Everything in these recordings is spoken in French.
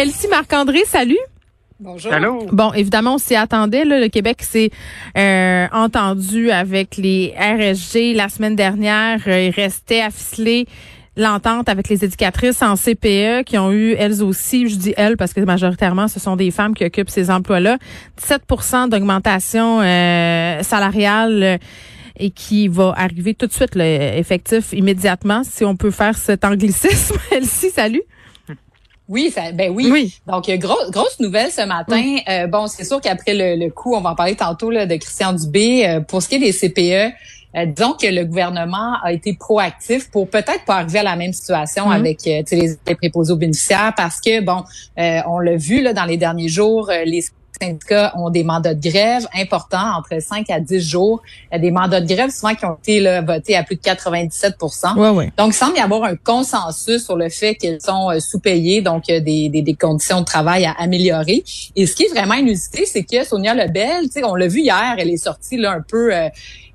Elsie Marc-André, salut. Bonjour. Allô? Bon, évidemment, on s'y attendait. Là, le Québec s'est euh, entendu avec les RSG la semaine dernière. Euh, il restait à ficeler l'entente avec les éducatrices en CPE qui ont eu, elles aussi, je dis elles parce que majoritairement, ce sont des femmes qui occupent ces emplois-là, 17% d'augmentation euh, salariale euh, et qui va arriver tout de suite, là, effectif immédiatement, si on peut faire cet anglicisme. Elsie, salut. Oui, ça, ben oui. Oui. Donc, grosse, grosse nouvelle ce matin. Euh, bon, c'est sûr qu'après le, le coup, on va en parler tantôt là, de Christian Dubé. euh, pour ce qui est des CPE, euh, disons que le gouvernement a été proactif pour peut-être pas arriver à la même situation Mhm. avec euh, les préposés aux bénéficiaires parce que, bon, euh, on l'a vu là, dans les derniers jours, euh, les syndicats ont des mandats de grève importants, entre 5 à 10 jours. Des mandats de grève souvent qui ont été là, votés à plus de 97 Ouais, ouais. donc, il semble y avoir un consensus sur le fait qu'ils sont euh, sous-payés, donc euh, des, des, des conditions de travail à améliorer. Et ce qui est vraiment inusité, c'est que Sonia Lebel, on l'a vu hier, elle est sortie là un peu euh,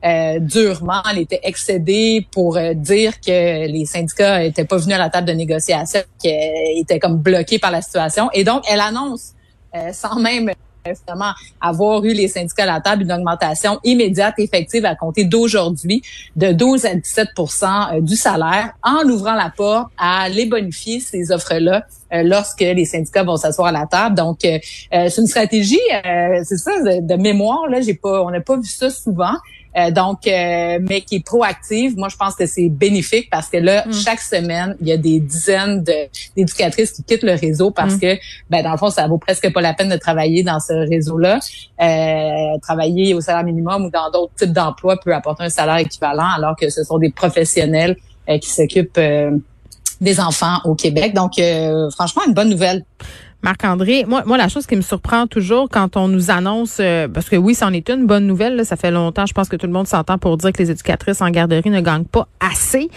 euh, durement, elle était excédée pour euh, dire que les syndicats étaient pas venus à la table de négociation, qu'elle était comme bloquée par la situation. Et donc, elle annonce, euh, sans même finalement avoir eu les syndicats à la table, une augmentation immédiate effective à compter d'aujourd'hui de 12 à 17% euh, du salaire en ouvrant la porte à les bonifier ces offres-là lorsque les syndicats vont s'asseoir à la table. Donc, euh, euh, c'est une stratégie, euh, c'est ça, de, de mémoire. Là, j'ai pas, on n'a pas vu ça souvent. Euh, donc, euh, mais qui est proactive. Moi, je pense que c'est bénéfique parce que là, Mm. chaque semaine, il y a des dizaines de- d'éducatrices qui quittent le réseau parce Mm. que, ben, dans le fond, ça vaut presque pas la peine de travailler dans ce réseau-là. Euh, travailler au salaire minimum ou dans d'autres types d'emplois peut apporter un salaire équivalent, alors que ce sont des professionnels euh, qui s'occupent euh, des enfants au Québec. Donc, euh, franchement, une bonne nouvelle. Marc-André, moi, moi, la chose qui me surprend toujours quand on nous annonce, euh, parce que oui, c'en est une bonne nouvelle, là, ça fait longtemps, je pense que tout le monde s'entend pour dire que les éducatrices en garderie ne gagnent pas assez.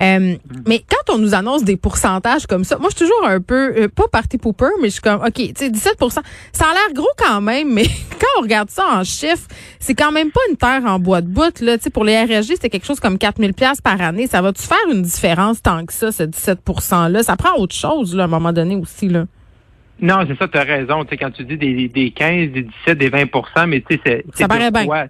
Euh, Mais quand on nous annonce des pourcentages comme ça, moi, je suis toujours un peu, euh, pas party pooper, mais je suis comme, OK, tu sais, 17% ça a l'air gros quand même, mais quand on regarde ça en chiffres, c'est quand même pas une terre en bois de bout, là. Tu sais, pour les RSG, c'est quelque chose comme 4000 pièces par année. Ça va-tu faire une différence tant que ça, ce 17 %-là? Ça prend autre chose, là, à un moment donné aussi, là. Non, c'est ça, tu as raison. Tu sais, quand tu dis des, des 15, des 17, des 20% mais tu sais, c'est. c'est paraît bien. quoi?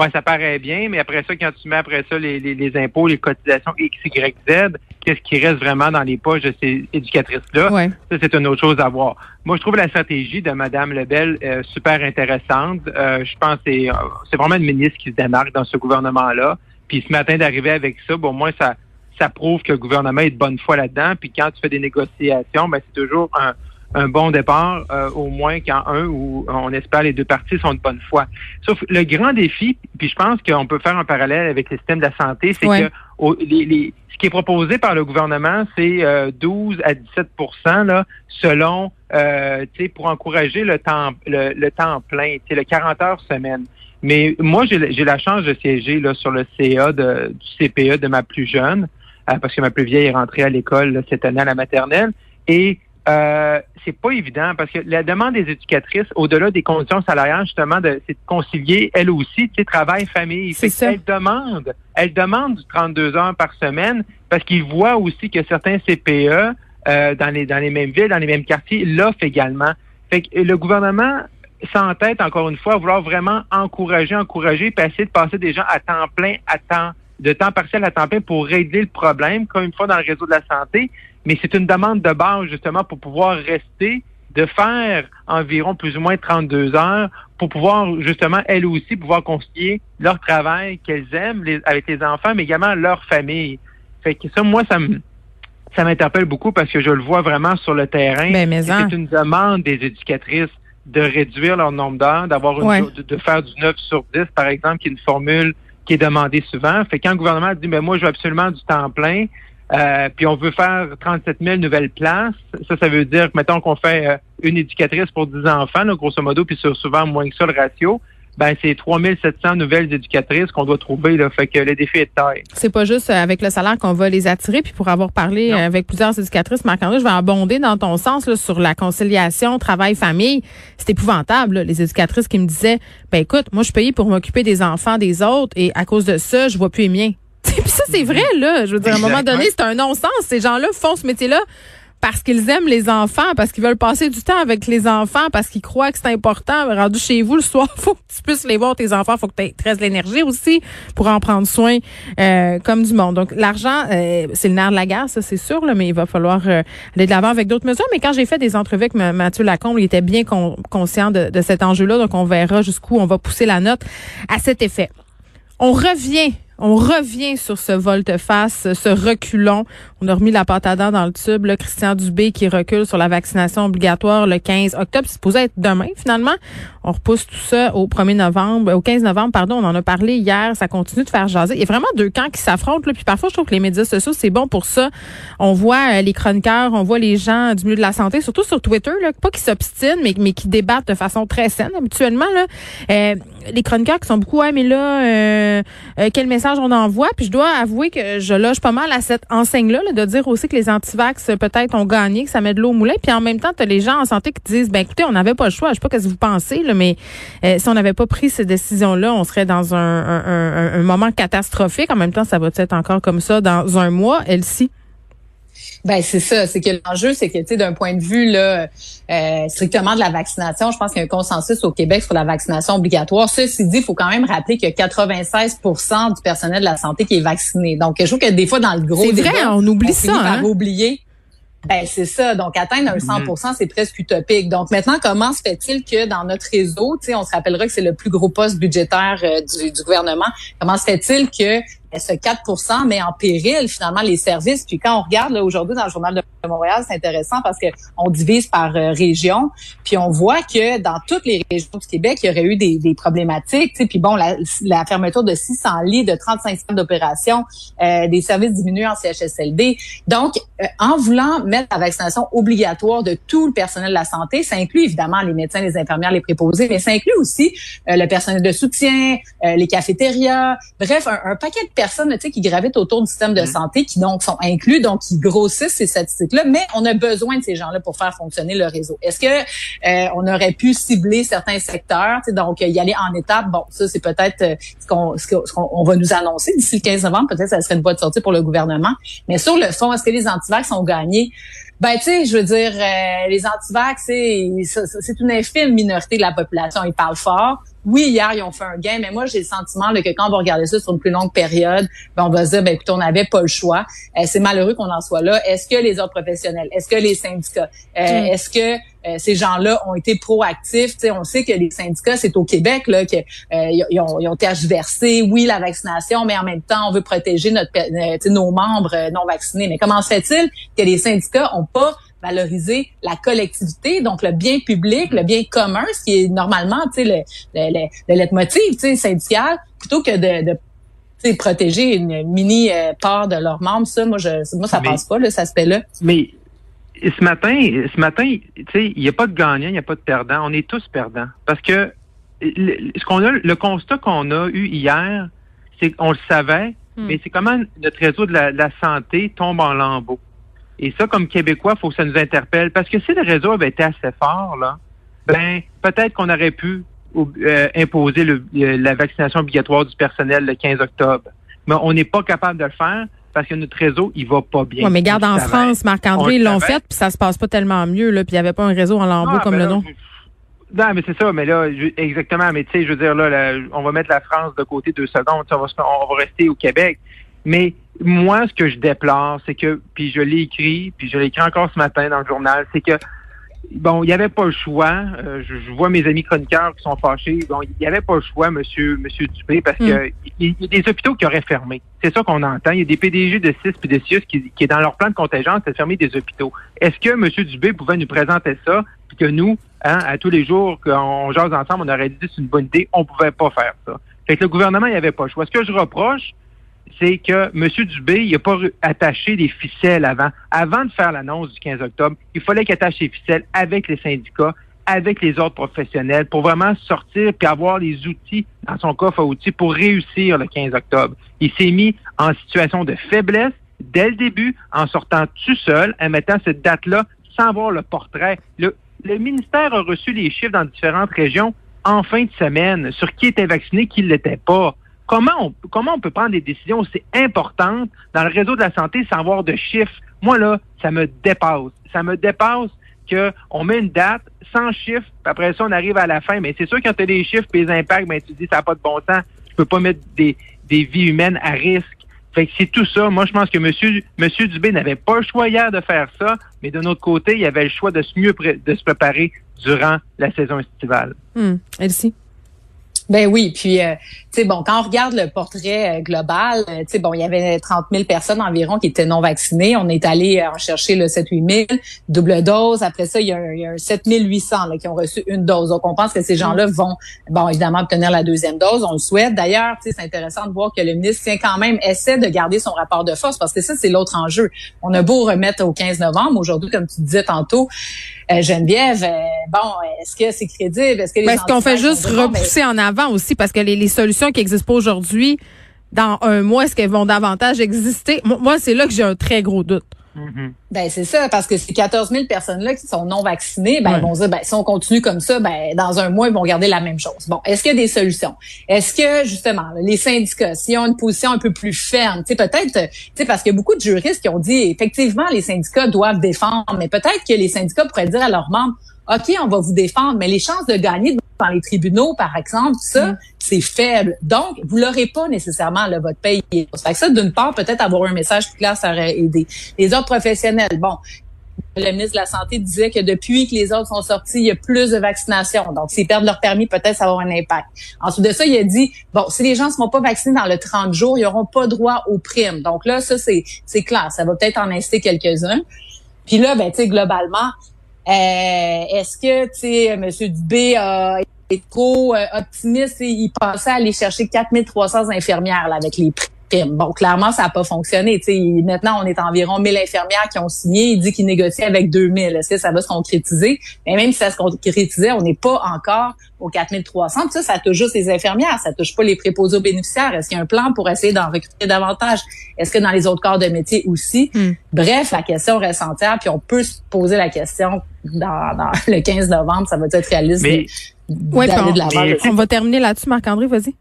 Ouais, ça paraît bien, mais après ça, quand tu mets après ça les, les, les impôts, les cotisations X, Y, Z, qu'est-ce qui reste vraiment dans les poches de ces éducatrices-là? Ouais. Ça, c'est une autre chose à voir. Moi, je trouve la stratégie de Mme Lebel euh, super intéressante. Euh, je pense que c'est, euh, c'est vraiment une ministre qui se démarque dans ce gouvernement-là. Puis ce matin d'arriver avec ça, bon, au moins, ça, ça prouve que le gouvernement est de bonne foi là-dedans. Puis quand tu fais des négociations, ben, c'est toujours un, un bon départ, euh, au moins quand un ou on espère les deux parties sont de bonne foi. Sauf le grand défi, puis je pense qu'on peut faire un parallèle avec le système de la santé, c'est Ouais. que au- les, les- ce qui est proposé par le gouvernement, c'est euh, 12 à 17 là, selon, euh, tu sais, pour encourager le temps, le, le temps plein, tu sais, le 40 heures semaine. Mais moi, j'ai la chance de siéger là, sur le CA de, du CPE de ma plus jeune, euh, parce que ma plus vieille est rentrée à l'école cette année à la maternelle. Et euh, c'est pas évident parce que la demande des éducatrices, au-delà des conditions salariales, justement, de, c'est de concilier elle aussi, tu sais, travail, famille. C'est ça. Elle demande, elle demande du 32 heures par semaine parce qu'ils voient aussi que certains CPE euh, dans les dans les mêmes villes, dans les mêmes quartiers, l'offrent également. Fait que le gouvernement s'entête encore une fois à vouloir vraiment encourager, encourager, puis essayer de passer des gens à temps plein, à temps de temps partiel à temps plein pour régler le problème, comme une fois dans le réseau de la santé. Mais c'est une demande de base justement pour pouvoir rester, de faire environ plus ou moins 32 heures pour pouvoir justement elles aussi pouvoir concilier leur travail qu'elles aiment les- avec les enfants, mais également leur famille. Fait que ça, moi, ça me ça m'interpelle beaucoup parce que je le vois vraiment sur le terrain. Ben. C'est une demande des éducatrices de réduire leur nombre d'heures, d'avoir Ouais. de, de faire du 9 sur 10, par exemple, qui est une formule qui est demandée souvent. Fait que quand le gouvernement dit mais moi je veux absolument du temps plein, euh, puis on veut faire 37 000 nouvelles places, ça, ça veut dire que mettons qu'on fait euh, une éducatrice pour 10 enfants, là, grosso modo, puis c'est souvent moins que ça le ratio. Ben, c'est 3700 nouvelles éducatrices qu'on doit trouver. Là, fait que le défi est de taille. C'est pas juste euh, avec le salaire qu'on va les attirer. Puis pour avoir parlé Non. avec plusieurs éducatrices, Marc-André, je vais abonder dans ton sens là, sur la conciliation travail-famille. C'est épouvantable. là, les éducatrices qui me disaient, ben écoute, moi je suis payée pour m'occuper des enfants des autres et à cause de ça, je vois plus les miens. Ça, c'est vrai, là. Je veux dire, à un moment donné, c'est un non-sens. Ces gens-là font ce métier-là parce qu'ils aiment les enfants, parce qu'ils veulent passer du temps avec les enfants, parce qu'ils croient que c'est important. Rendu chez vous le soir, faut que tu puisses les voir tes enfants, faut que tu aies l'énergie aussi pour en prendre soin euh, comme du monde. Donc l'argent, euh, c'est le nerf de la guerre, ça c'est sûr, là, mais il va falloir euh, aller de l'avant avec d'autres mesures. Mais quand j'ai fait des entrevues avec Mathieu Lacombe, il était bien conscient de, de cet enjeu-là, donc on verra jusqu'où on va pousser la note à cet effet. On revient on revient sur ce volte-face, ce reculon. On a remis la pâte dans le tube. Là, Christian Dubé qui recule sur la vaccination obligatoire le 15 octobre. C'est supposé être demain, finalement. On repousse tout ça au 1er novembre, au 15 novembre, pardon. On en a parlé hier. Ça continue de faire jaser. Il y a vraiment deux camps qui s'affrontent. Là. Puis parfois, je trouve que les médias sociaux, c'est bon pour ça. On voit euh, les chroniqueurs, on voit les gens du milieu de la santé, surtout sur Twitter, là, pas qui s'obstinent, mais, qui débattent de façon très saine habituellement. Euh, les chroniqueurs qui sont beaucoup, ouais, mais là, euh, quel message on envoie? Puis je dois avouer que je loge pas mal à cette enseigne-là, de dire aussi que les antivax peut-être ont gagné, que ça met de l'eau au moulin. Puis en même temps, tu as les gens en santé qui disent, ben écoutez, on n'avait pas le choix. Je sais pas ce que vous pensez, là, mais euh, si on n'avait pas pris ces décisions-là, on serait dans un, moment catastrophique. En même temps, ça va être encore comme ça dans un mois, elle-ci. Ben c'est ça, c'est que l'enjeu, c'est que tu sais, d'un point de vue là, euh, strictement de la vaccination, je pense qu'il y a un consensus au Québec sur la vaccination obligatoire. Ceci dit, il faut quand même rappeler qu'il y a 96% du personnel de la santé qui est vacciné. Donc, je trouve que des fois dans le gros, c'est vrai, on oublie ça. Hein? oublier. Ben c'est ça. Donc atteindre un 100 mm-hmm. c'est presque utopique. Donc maintenant, comment se fait-il que dans notre réseau, tu sais, on se rappellera que c'est le plus gros poste budgétaire euh, du, du, gouvernement. Comment se fait-il que ce 4% met en péril finalement les services? Puis quand on regarde aujourd'hui dans le journal de Montréal, c'est intéressant parce que on divise par euh, région, puis on voit que dans toutes les régions du Québec, il y aurait eu des, des problématiques. Puis bon, la, la, fermeture de 600 lits, de 35 centres d'opération, euh, des services diminués en CHSLD. Donc, euh, en voulant mettre la vaccination obligatoire de tout le personnel de la santé, ça inclut évidemment les médecins, les infirmières, les préposés, mais ça inclut aussi le personnel de soutien, les cafétérias, bref, un, un paquet de personnes qui gravitent autour du système de mm. santé, qui donc sont inclus, donc qui grossissent ces statistiques-là, mais on a besoin de ces gens-là pour faire fonctionner le réseau. Est-ce que euh, on aurait pu cibler certains secteurs, donc y aller en étapes? Bon, ça c'est peut-être euh, ce qu'on ce va nous annoncer d'ici le 15 novembre. Peut-être ça serait une voie de sortie pour le gouvernement. Mais sur le fond, est-ce que les antivax ont gagné? Ben, tu sais, je veux dire, euh, les antivax, c'est une infime minorité de la population. Ils parlent fort. Oui, hier, ils ont fait un gain, mais moi, j'ai le sentiment que quand on va regarder ça sur une plus longue période, ben, on va se dire, ben, écoute, on n'avait pas le choix. Euh, c'est malheureux qu'on en soit là. Est-ce que les autres professionnels, est-ce que les syndicats, euh, mm. est-ce que euh, ces gens-là ont été proactifs? on sait que les syndicats, c'est au Québec là que ils, ont, ils ont tergiversé. Oui, la vaccination, mais en même temps, on veut protéger notre, nos membres non vaccinés. Mais comment se fait-il que les syndicats ont pas valoriser la collectivité, donc le bien public, le bien commun, ce qui est normalement, tu sais, le, le, le, leitmotiv, tu sais, syndical, plutôt que de, de protéger une mini euh, part de leurs membres. Ça, moi, je, moi, ça passe pas, là, cet aspect-là. Mais ce matin, ce matin, il n'y a pas de gagnant, il n'y a pas de perdant. On est tous perdants. Parce que le, ce qu'on a, le constat qu'on a eu hier, c'est qu'on le savait, hmm. mais c'est comment notre réseau de la, de la santé tombe en lambeaux. Et ça, comme Québécois, il faut que ça nous interpelle. Parce que si le réseau avait été assez fort, là, ben peut-être qu'on aurait pu euh, imposer le, la vaccination obligatoire du personnel le 15 octobre. Mais on n'est pas capable de le faire parce que notre réseau, il va pas bien. Oui, mais garde en France, Marc-André, ils l'ont fait, puis ça se passe pas tellement mieux, là, puis il n'y avait pas un réseau en lambeau comme ben le nom. Non, mais c'est ça, mais là, exactement, mais tu sais, je veux dire, là, on va mettre la France de côté deux secondes, on va, on va rester au Québec. Mais moi, ce que je déplore, c'est que, puis je l'ai écrit, puis je l'ai écrit encore ce matin dans le journal, c'est que bon, il n'y avait pas le choix. Euh, je, vois mes amis chroniqueurs qui sont fâchés. Bon, il n'y avait pas le choix, monsieur, monsieur Dupé, parce que mm. il y, a des hôpitaux qui auraient fermé. C'est ça qu'on entend. Il y a des PDG de CIS et de qui, qui est dans leur plan de contingence de fermer des hôpitaux. Est-ce que monsieur Dubé pouvait nous présenter ça, puis que nous, hein, à tous les jours qu'on jase ensemble, on aurait dit c'est une bonne idée, on pouvait pas faire ça? Fait que le gouvernement, il n'y avait pas le choix. Ce que je reproche, c'est que M. Dubé, il n'a pas attaché des ficelles avant. Avant de faire l'annonce du 15 octobre, il fallait qu'il attache les ficelles avec les syndicats, avec les autres professionnels, pour vraiment sortir et avoir les outils dans son coffre à outils pour réussir le 15 octobre. Il s'est mis en situation de faiblesse dès le début, en sortant tout seul, en mettant cette date-là sans voir le portrait. Le, le ministère a reçu les chiffres dans différentes régions en fin de semaine sur qui était vacciné, qui ne l'était pas. Comment on, comment on peut prendre des décisions aussi importantes dans le réseau de la santé sans avoir de chiffres? Moi, là, ça me dépasse. Ça me dépasse qu'on met une date sans chiffres, puis après ça, on arrive à la fin. Mais c'est sûr, quand tu as des chiffres et les impacts, ben, tu dis, ça n'a pas de bon sens. Tu peux pas mettre des, des vies humaines à risque. Fait que c'est tout ça. Moi, je pense que Monsieur, Monsieur Dubé n'avait pas le choix hier de faire ça, mais d'un autre côté, il avait le choix de se mieux de se préparer durant la saison estivale. Hum, Elsie. Ben oui, puis euh, tu sais bon, quand on regarde le portrait euh, global, euh, tu sais bon, il y avait 30 000 personnes environ qui étaient non vaccinées. On est allé en chercher le 7 8 000 double dose. Après ça, il y a un, il y a un 7 800 là, qui ont reçu une dose. Donc on pense que ces gens-là vont bon évidemment obtenir la deuxième dose. On le souhaite. D'ailleurs, tu sais c'est intéressant de voir que le ministre tient quand même essaie de garder son rapport de force parce que ça c'est l'autre enjeu. On a beau remettre au 15 novembre aujourd'hui, comme tu disais tantôt. Geneviève, bon, est-ce que c'est crédible? Est-ce que les ben, est-ce qu'on fait juste repousser en avant aussi parce que les, les solutions qui existent pas aujourd'hui, dans un mois, est-ce qu'elles vont davantage exister? Moi, c'est là que j'ai un très gros doute. Mm-hmm. Ben c'est ça parce que ces 14 000 personnes là qui sont non vaccinées, ben ils vont dire ben si on continue comme ça, ben dans un mois ils vont garder la même chose. Bon, est-ce qu'il y a des solutions? Est-ce que justement les syndicats, s'ils ont une position un peu plus ferme, tu sais peut-être, tu sais parce qu'il y a beaucoup de juristes qui ont dit effectivement les syndicats doivent défendre, mais peut-être que les syndicats pourraient dire à leurs membres OK, on va vous défendre, mais les chances de gagner dans les tribunaux, par exemple, ça, mm. c'est faible. Donc, vous l'aurez pas nécessairement, là, votre paye. Fait que ça, d'une part, peut-être avoir un message plus clair, ça aurait aidé. Les autres professionnels, bon, le ministre de la Santé disait que depuis que les autres sont sortis, il y a plus de vaccination. Donc, s'ils perdent leur permis, peut-être ça va avoir un impact. Ensuite de ça, il a dit, bon, si les gens ne seront pas vaccinés dans le 30 jours, ils n'auront pas droit aux primes. Donc là, ça, c'est, c'est clair. Ça va peut-être en inciter quelques-uns. Puis là, ben, tu sais, globalement, est-ce que, tu sais, M. Dubé a été trop euh, optimiste et il pensait aller chercher 4300 infirmières là, avec les prix? Bon, clairement, ça n'a pas fonctionné. sais, maintenant, on est environ 1000 infirmières qui ont signé. Il dit qu'il négocie avec 2000. Est-ce que ça va se concrétiser? Mais même si ça se concrétisait, on n'est pas encore aux 4300. ça, ça touche juste les infirmières. Ça touche pas les préposés aux bénéficiaires. Est-ce qu'il y a un plan pour essayer d'en recruter davantage? Est-ce que dans les autres corps de métier aussi? Hmm. Bref, la question reste entière. Puis on peut se poser la question dans, le 15 novembre. Ça va être réaliste mais, de la on va terminer là-dessus. Marc-André, vas-y.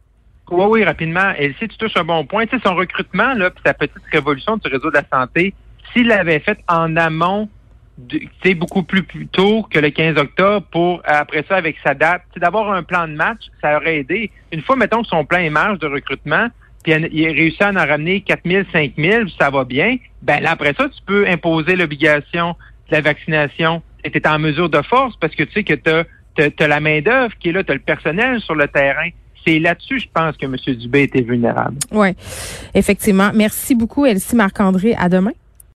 Oui, oui, rapidement. Et si tu touches un bon point, tu sais, son recrutement, là, puis sa petite révolution du réseau de la santé, s'il l'avait fait en amont, sais, beaucoup plus, tôt que le 15 octobre pour, après ça, avec sa date, d'avoir un plan de match, ça aurait aidé. Une fois, mettons que son plan est marge de recrutement, puis il a réussi à en ramener 4 000, 5 000, ça va bien, ben là, après ça, tu peux imposer l'obligation de la vaccination. Et tu es en mesure de force parce que tu sais que tu as, la main-d'œuvre qui est là, tu as le personnel sur le terrain c'est là-dessus, je pense, que M. Dubé était vulnérable. Oui, effectivement. Merci beaucoup, Elsie Marc-André. À demain.